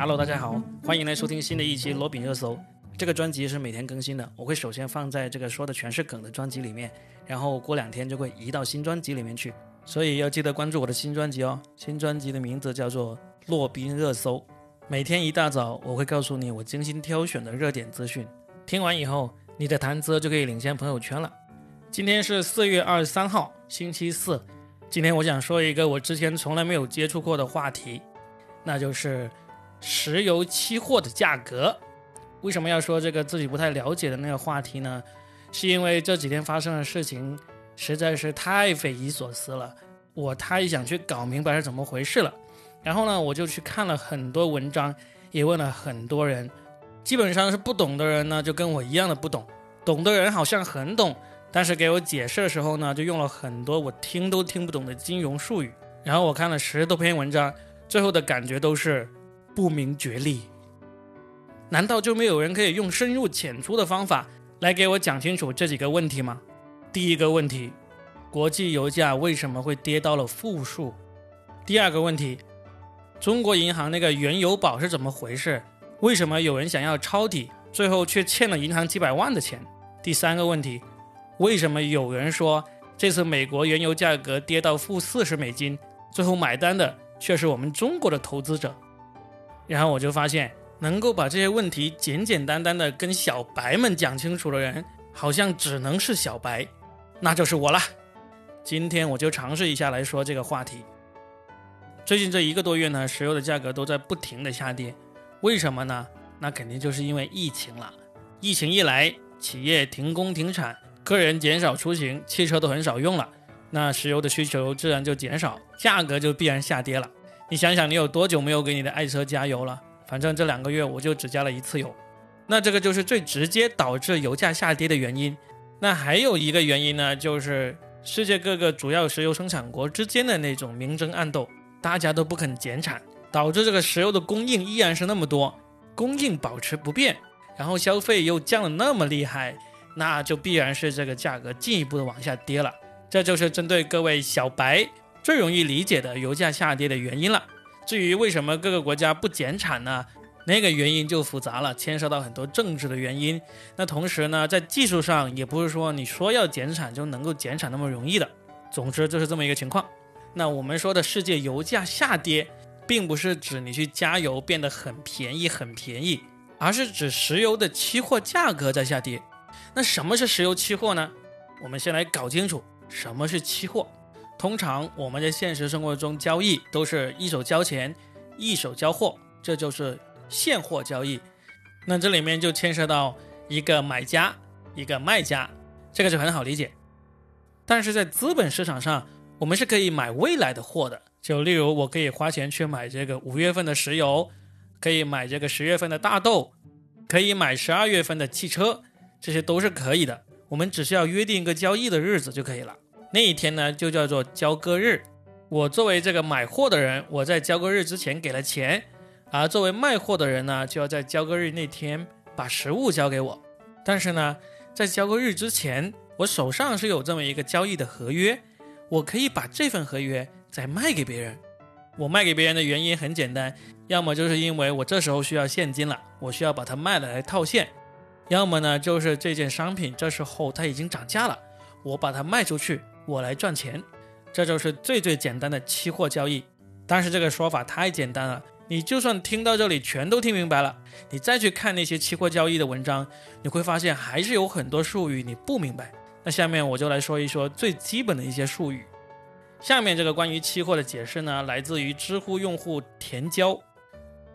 Hello，大家好，欢迎来收听新的一期罗饼热搜。这个专辑是每天更新的，我会首先放在这个说的全是梗的专辑里面，然后过两天就会移到新专辑里面去，所以要记得关注我的新专辑哦。新专辑的名字叫做《洛宾热搜》，每天一大早我会告诉你我精心挑选的热点资讯，听完以后你的谈资就可以领先朋友圈了。今天是四月二十三号，星期四。今天我想说一个我之前从来没有接触过的话题，那就是石油期货的价格。为什么要说这个自己不太了解的那个话题呢？是因为这几天发生的事情实在是太匪夷所思了，我太想去搞明白是怎么回事了。然后呢，我就去看了很多文章，也问了很多人，基本上是不懂的人呢，就跟我一样的不懂；懂的人好像很懂。但是给我解释的时候呢，就用了很多我听都听不懂的金融术语。然后我看了十多篇文章，最后的感觉都是不明觉厉。难道就没有人可以用深入浅出的方法来给我讲清楚这几个问题吗？第一个问题，国际油价为什么会跌到了负数？第二个问题，中国银行那个原油宝是怎么回事？为什么有人想要抄底，最后却欠了银行几百万的钱？第三个问题。为什么有人说这次美国原油价格跌到负四十美金，最后买单的却是我们中国的投资者？然后我就发现，能够把这些问题简简单单的跟小白们讲清楚的人，好像只能是小白，那就是我了。今天我就尝试一下来说这个话题。最近这一个多月呢，石油的价格都在不停的下跌，为什么呢？那肯定就是因为疫情了。疫情一来，企业停工停产。个人减少出行，汽车都很少用了，那石油的需求自然就减少，价格就必然下跌了。你想想，你有多久没有给你的爱车加油了？反正这两个月我就只加了一次油。那这个就是最直接导致油价下跌的原因。那还有一个原因呢，就是世界各个主要石油生产国之间的那种明争暗斗，大家都不肯减产，导致这个石油的供应依然是那么多，供应保持不变，然后消费又降得那么厉害。那就必然是这个价格进一步的往下跌了，这就是针对各位小白最容易理解的油价下跌的原因了。至于为什么各个国家不减产呢？那个原因就复杂了，牵涉到很多政治的原因。那同时呢，在技术上也不是说你说要减产就能够减产那么容易的。总之就是这么一个情况。那我们说的世界油价下跌，并不是指你去加油变得很便宜很便宜，而是指石油的期货价格在下跌。那什么是石油期货呢？我们先来搞清楚什么是期货。通常我们在现实生活中交易都是一手交钱，一手交货，这就是现货交易。那这里面就牵涉到一个买家，一个卖家，这个就很好理解。但是在资本市场上，我们是可以买未来的货的。就例如，我可以花钱去买这个五月份的石油，可以买这个十月份的大豆，可以买十二月份的汽车。这些都是可以的，我们只需要约定一个交易的日子就可以了。那一天呢，就叫做交割日。我作为这个买货的人，我在交割日之前给了钱，而作为卖货的人呢，就要在交割日那天把实物交给我。但是呢，在交割日之前，我手上是有这么一个交易的合约，我可以把这份合约再卖给别人。我卖给别人的原因很简单，要么就是因为我这时候需要现金了，我需要把它卖了来套现。要么呢，就是这件商品这时候它已经涨价了，我把它卖出去，我来赚钱，这就是最最简单的期货交易。但是这个说法太简单了，你就算听到这里全都听明白了，你再去看那些期货交易的文章，你会发现还是有很多术语你不明白。那下面我就来说一说最基本的一些术语。下面这个关于期货的解释呢，来自于知乎用户甜椒。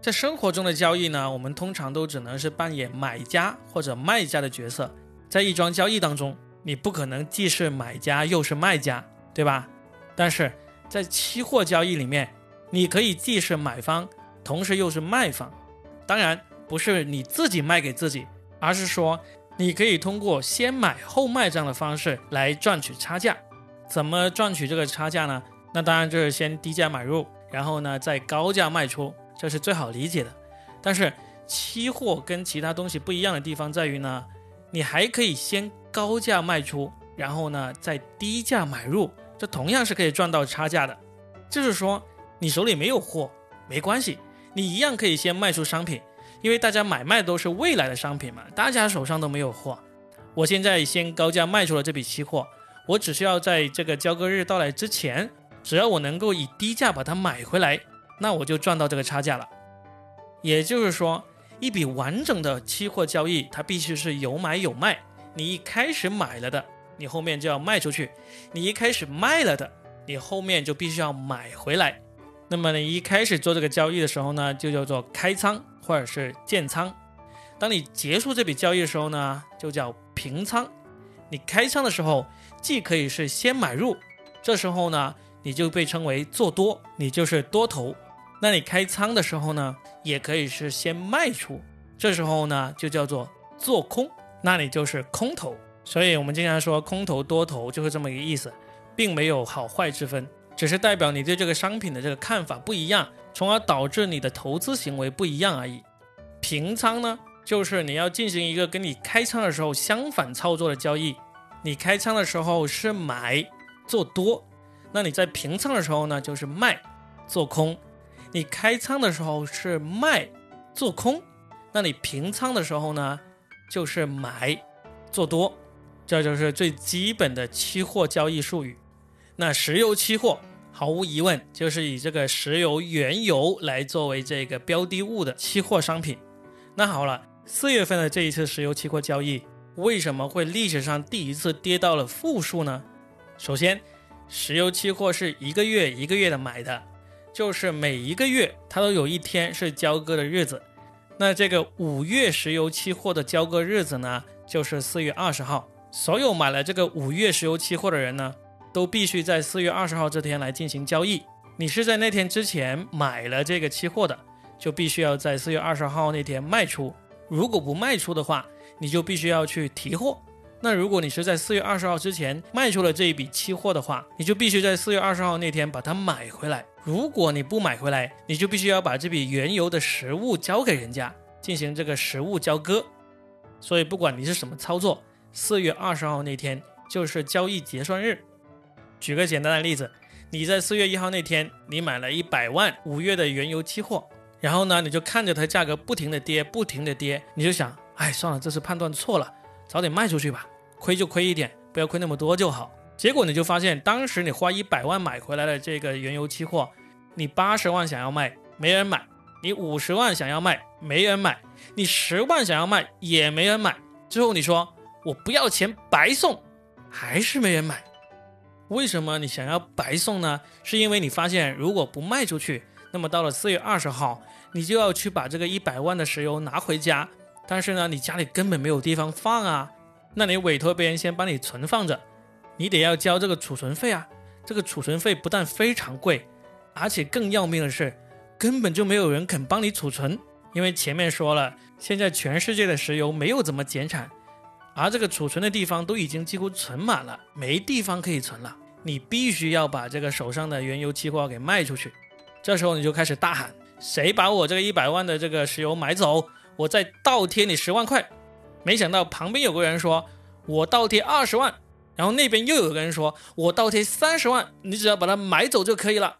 在生活中的交易呢，我们通常都只能是扮演买家或者卖家的角色。在一桩交易当中，你不可能既是买家又是卖家，对吧？但是在期货交易里面，你可以既是买方，同时又是卖方。当然，不是你自己卖给自己，而是说你可以通过先买后卖这样的方式来赚取差价。怎么赚取这个差价呢？那当然就是先低价买入，然后呢再高价卖出。这是最好理解的，但是期货跟其他东西不一样的地方在于呢，你还可以先高价卖出，然后呢再低价买入，这同样是可以赚到差价的。就是说，你手里没有货没关系，你一样可以先卖出商品，因为大家买卖都是未来的商品嘛，大家手上都没有货。我现在先高价卖出了这笔期货，我只需要在这个交割日到来之前，只要我能够以低价把它买回来，那我就赚到这个差价了。也就是说，一笔完整的期货交易，它必须是有买有卖。你一开始买了的，你后面就要卖出去；你一开始卖了的，你后面就必须要买回来。那么你一开始做这个交易的时候呢，就叫做开仓或者是建仓；当你结束这笔交易的时候呢，就叫平仓。你开仓的时候，既可以是先买入，这时候呢，你就被称为做多，你就是多头；那你开仓的时候呢，也可以是先卖出，这时候呢，就叫做做空。那你就是空头，所以我们经常说空头多头就是这么一个意思，并没有好坏之分，只是代表你对这个商品的这个看法不一样，从而导致你的投资行为不一样而已。平仓呢，就是你要进行一个跟你开仓的时候相反操作的交易，你开仓的时候是买做多，那你在平仓的时候呢就是卖做空，你开仓的时候是卖做空，那你平仓的时候呢？就是买做多，这就是最基本的期货交易术语。那石油期货毫无疑问就是以这个石油原油来作为这个标的物的期货商品。那好了，四月份的这一次石油期货交易为什么会历史上第一次跌到了负数呢？首先，石油期货是一个月一个月的买的，就是每一个月它都有一天是交割的日子。那这个五月石油期货的交割日子呢，就是四月二十号。所有买了这个五月石油期货的人呢，都必须在四月二十号这天来进行交易。你是在那天之前买了这个期货的，就必须要在四月二十号那天卖出。如果不卖出的话，你就必须要去提货。那如果你是在四月二十号之前卖出了这一笔期货的话，你就必须在四月二十号那天把它买回来。如果你不买回来，你就必须要把这笔原油的实物交给人家进行这个实物交割。所以不管你是什么操作，四月二十号那天就是交易结算日。举个简单的例子，你在四月一号那天，你买了一百万五月的原油期货，然后呢，你就看着它价格不停的跌，不停的跌，你就想，哎，算了，这次判断错了，早点卖出去吧，亏就亏一点，不要亏那么多就好。结果你就发现，当时你花一百万买回来的这个原油期货，你八十万想要卖，没人买；你五十万想要卖，没人买；你十万想要卖，也没人买。最后你说我不要钱白送，还是没人买。为什么你想要白送呢？是因为你发现如果不卖出去，那么到了四月二十号，你就要去把这个一百万的石油拿回家，但是呢，你家里根本没有地方放啊，那你委托别人先帮你存放着。你得要交这个储存费啊！这个储存费不但非常贵，而且更要命的是，根本就没有人肯帮你储存。因为前面说了，现在全世界的石油没有怎么减产，而这个储存的地方都已经几乎存满了，没地方可以存了。你必须要把这个手上的原油期货给卖出去。这时候你就开始大喊：“谁把我这个一百万的这个石油买走，我再倒贴你十万块！”没想到旁边有个人说：“我倒贴二十万。”然后那边又有个人说：“我倒贴三十万，你只要把它买走就可以了。”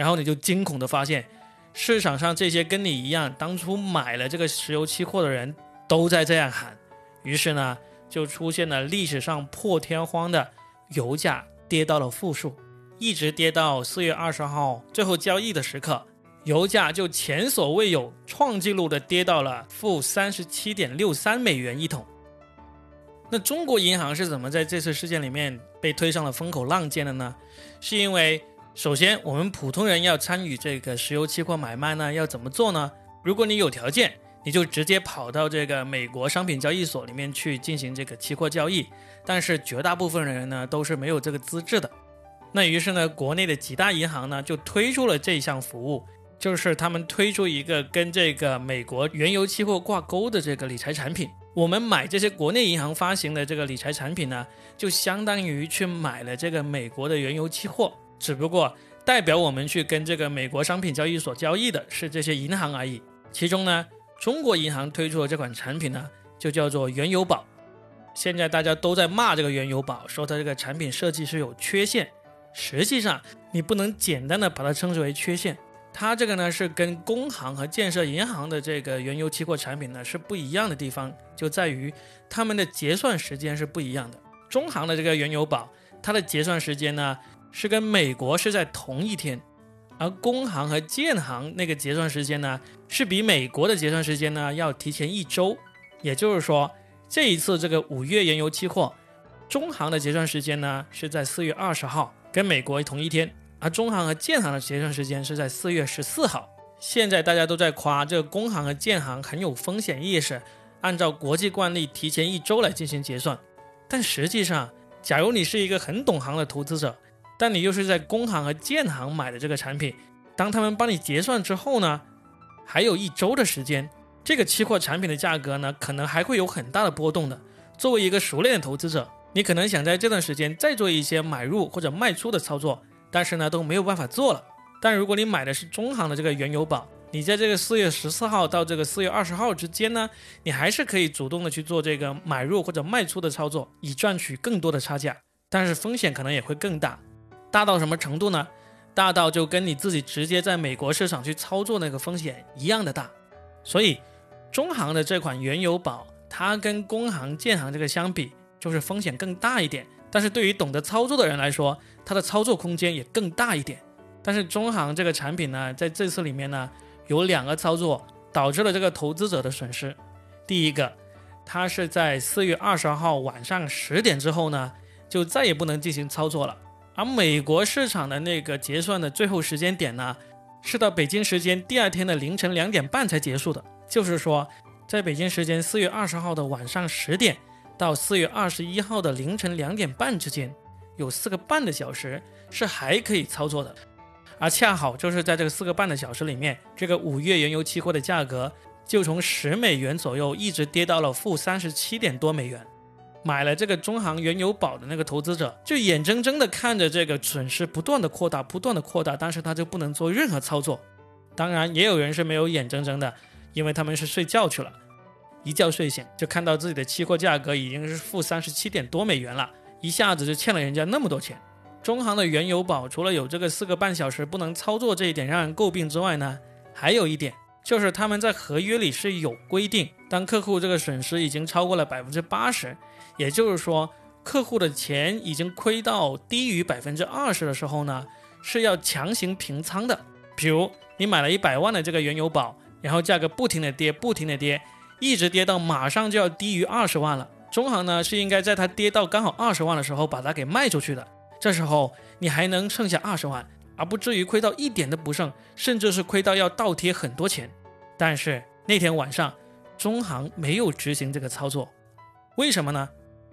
然后你就惊恐的发现，市场上这些跟你一样当初买了这个石油期货的人都在这样喊。于是呢，就出现了历史上破天荒的油价跌到了负数，一直跌到四月二十号最后交易的时刻，油价就前所未有创纪录的跌到了负三十七点六三美元一桶。那中国银行是怎么在这次事件里面被推上了风口浪尖的呢？是因为首先我们普通人要参与这个石油期货买卖呢，要怎么做呢？如果你有条件，你就直接跑到这个美国商品交易所里面去进行这个期货交易。但是绝大部分人呢都是没有这个资质的。那于是呢，国内的几大银行呢就推出了这项服务，就是他们推出一个跟这个美国原油期货挂钩的这个理财产品。我们买这些国内银行发行的这个理财产品呢，就相当于去买了这个美国的原油期货，只不过代表我们去跟这个美国商品交易所交易的是这些银行而已。其中呢，中国银行推出的这款产品呢，就叫做原油宝。现在大家都在骂这个原油宝，说它这个产品设计是有缺陷。实际上，你不能简单的把它称之为缺陷，它这个呢是跟工行和建设银行的这个原油期货产品呢是不一样的地方，就在于他们的结算时间是不一样的。中行的这个原油宝，它的结算时间呢是跟美国是在同一天，而工行和建行那个结算时间呢是比美国的结算时间呢要提前一周。也就是说，这一次这个五月原油期货，中行的结算时间呢是在四月二十号，跟美国同一天。而中行和建行的结算时间是在四月十四号。现在大家都在夸这个工行和建行很有风险意识，按照国际惯例提前一周来进行结算。但实际上，假如你是一个很懂行的投资者，但你又是在工行和建行买的这个产品，当他们帮你结算之后呢，还有一周的时间，这个期货产品的价格呢，可能还会有很大的波动的。作为一个熟练的投资者，你可能想在这段时间再做一些买入或者卖出的操作。但是呢都没有办法做了。但如果你买的是中行的这个原油宝，你在这个四月十四号到这个四月二十号之间呢，你还是可以主动的去做这个买入或者卖出的操作，以赚取更多的差价。但是风险可能也会更大，大到什么程度呢？大到就跟你自己直接在美国市场去操作那个风险一样的大。所以中行的这款原油宝，它跟工行、建行这个相比，就是风险更大一点。但是对于懂得操作的人来说，它的操作空间也更大一点。但是中行这个产品呢，在这次里面呢，有两个操作导致了这个投资者的损失。第一个，它是在四月二十号晚上十点之后呢，就再也不能进行操作了。而美国市场的那个结算的最后时间点呢，是到北京时间第二天的凌晨两点半才结束的。就是说，在北京时间四月二十号的晚上十点。到四月二十一号的凌晨两点半之间，有四个半的小时是还可以操作的，而恰好就是在这个四个半的小时里面，这个五月原油期货的价格就从十美元左右一直跌到了负三十七点多美元。买了这个中行原油宝的那个投资者，就眼睁睁的看着这个损失不断的扩大，不断的扩大，但是他就不能做任何操作。当然，也有人是没有眼睁睁的，因为他们是睡觉去了。一觉睡醒，就看到自己的期货价格已经是负三十七点多美元了，一下子就欠了人家那么多钱。中行的原油宝除了有这个四个半小时不能操作这一点让人诟病之外呢，还有一点就是他们在合约里是有规定，当客户这个损失已经超过了百分之八十，也就是说客户的钱已经亏到低于百分之二十的时候呢，是要强行平仓的。比如你买了一百万的这个原油宝，然后价格不停的跌，不停的跌。一直跌到马上就要低于二十万了，中行呢是应该在它跌到刚好二十万的时候把它给卖出去的，这时候你还能剩下二十万，而不至于亏到一点都不剩，甚至是亏到要倒贴很多钱。但是那天晚上，中行没有执行这个操作，为什么呢？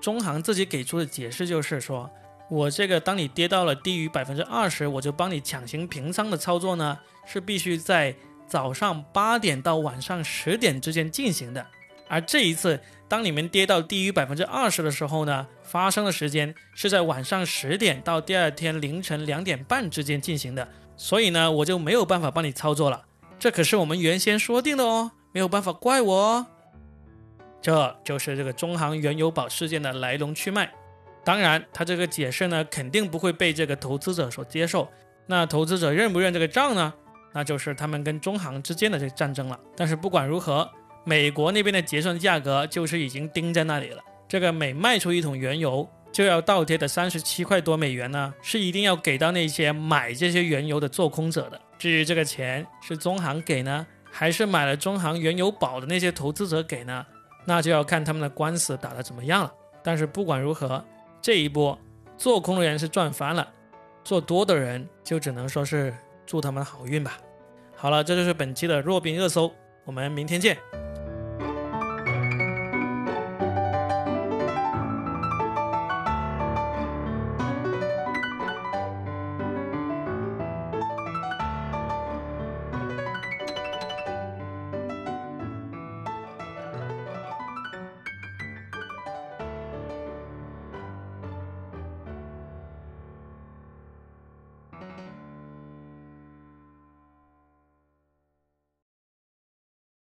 中行自己给出的解释就是说，我这个当你跌到了低于百分之二十，我就帮你强行平仓的操作呢，是必须在。早上八点到晚上十点之间进行的，而这一次，当你们跌到低于百分之二十的时候呢，发生的时间是在晚上十点到第二天凌晨两点半之间进行的，所以呢，我就没有办法帮你操作了。这可是我们原先说定的哦，没有办法怪我哦。这就是这个中行原油宝事件的来龙去脉。当然，他这个解释呢，肯定不会被这个投资者所接受。那投资者认不认这个账呢？那就是他们跟中行之间的这个战争了。但是不管如何，美国那边的结算价格就是已经钉在那里了。这个每卖出一桶原油就要倒贴的三十七块多美元呢，是一定要给到那些买这些原油的做空者的。至于这个钱是中行给呢，还是买了中行原油宝的那些投资者给呢？那就要看他们的官司打得怎么样了。但是不管如何，这一波做空的人是赚翻了，做多的人就只能说是。祝他们好运吧！好了，这就是本期的弱兵热搜，我们明天见。